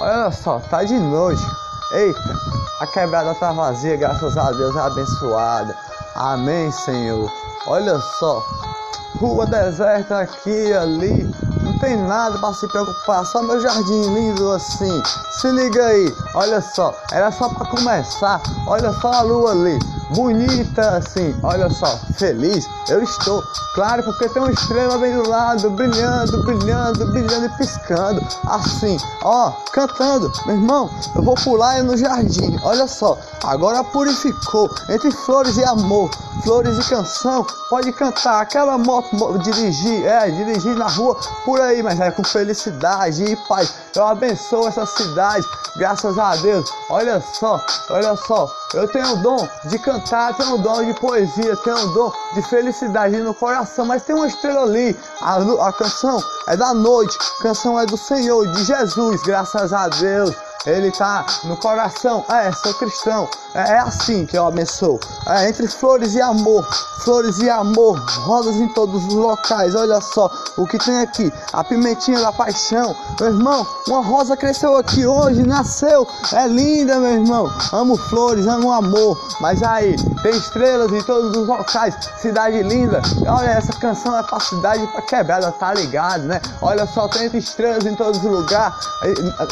Olha só, tá de noite. Eita, a quebrada tá vazia, graças a Deus, é abençoada. Amém, Senhor. Olha só, rua deserta aqui ali. Não tem nada para se preocupar, só meu jardim lindo assim. Se liga aí, olha só, era só para começar. Olha só a lua ali bonita assim, olha só, feliz. Eu estou, claro, porque tem uma estrela bem do lado, brilhando, brilhando, brilhando e piscando, assim, ó, cantando, meu irmão, eu vou pular no jardim, olha só, agora purificou, entre flores e amor, flores e canção, pode cantar, aquela moto, dirigir, é, dirigir na rua, por aí, mas é com felicidade e paz, eu abençoo essa cidade, graças a Deus, olha só, olha só, eu tenho o dom de cantar, tenho o dom de poesia, tenho o dom de felicidade no coração, mas tem uma estrela ali. A, a canção é da noite, a canção é do Senhor, de Jesus, graças a Deus. Ele tá no coração. É, sou cristão. É, é assim que eu abençoo. É, entre flores e amor. Flores e amor. Rosas em todos os locais. Olha só o que tem aqui. A pimentinha da paixão. Meu irmão, uma rosa cresceu aqui hoje. Nasceu. É linda, meu irmão. Amo flores, amo amor. Mas aí, tem estrelas em todos os locais. Cidade linda. Olha, essa canção é pra cidade pra quebrada, tá ligado, né? Olha só, tem estrelas em todos os lugares. É,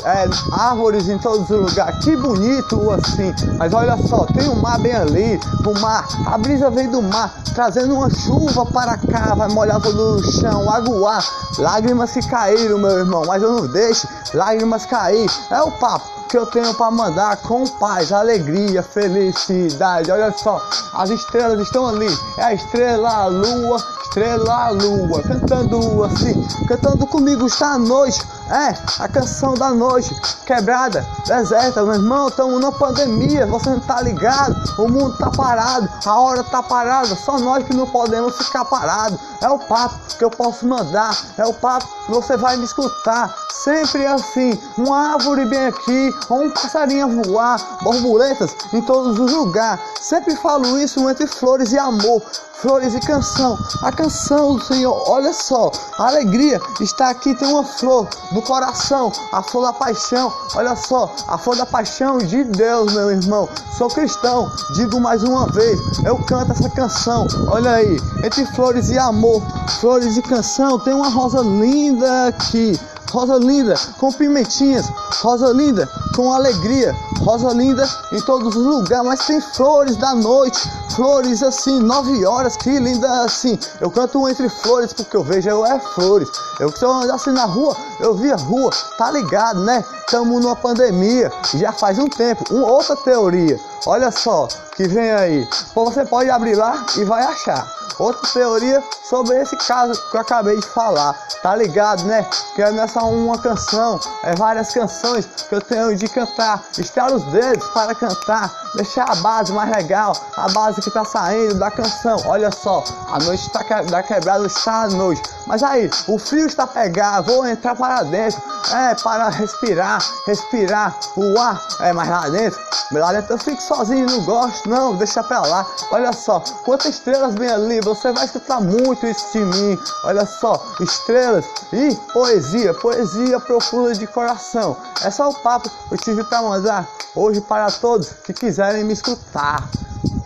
é, árvores em todos os lugares. Que bonito assim. Mas olha só, tem um mar bem ali. O mar, a brisa vem do mar, trazendo uma chuva para cá. Vai molhar todo o chão, aguar. Lágrimas que caíram, meu irmão. Mas eu não deixe lágrimas cair. É o papo que eu tenho para mandar com paz, alegria, felicidade. Olha só, as estrelas estão ali. É a estrela, a lua, estrela, a lua, cantando assim, cantando comigo está a noite. É, a canção da noite, quebrada, deserta, meu irmão, estamos na pandemia, você não tá ligado, o mundo tá parado, a hora tá parada, só nós que não podemos ficar parados. É o papo que eu posso mandar, é o papo que você vai me escutar. Sempre assim, uma árvore bem aqui, ou um passarinho voar, borboletas em todos os lugares. Sempre falo isso entre flores e amor flores e canção. A canção do Senhor, olha só, a alegria está aqui. Tem uma flor do coração, a flor da paixão. Olha só, a flor da paixão de Deus, meu irmão. Sou cristão, digo mais uma vez, eu canto essa canção. Olha aí, entre flores e amor, flores e canção, tem uma rosa linda aqui rosa linda com pimentinhas, rosa linda com alegria, rosa linda em todos os lugares, mas tem flores da noite, flores assim, nove horas, que linda assim. Eu canto entre flores porque eu vejo eu é flores. Eu que estou assim na rua, eu vi a rua, tá ligado, né? Estamos numa pandemia, já faz um tempo. Uma outra teoria, olha só, que vem aí. Você pode abrir lá e vai achar. Outra teoria sobre esse caso que eu acabei de falar, tá ligado, né? Que é nessa uma canção, é várias canções que eu tenho de cantar, estirar os dedos para cantar, deixar a base mais legal, a base que tá saindo da canção. Olha só, a noite está que, da quebrada está à noite, mas aí o frio está pegado, vou entrar para dentro, é para respirar, respirar. O ar, é mais lá dentro, lá dentro eu fico sozinho, não gosto, não, deixa pra lá. Olha só, quantas estrelas vem ali, você vai escutar muito isso de mim. Olha só, estrelas. E poesia, poesia profunda de coração. É só o papo eu tive para mandar hoje para todos que quiserem me escutar.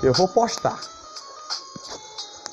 Eu vou postar.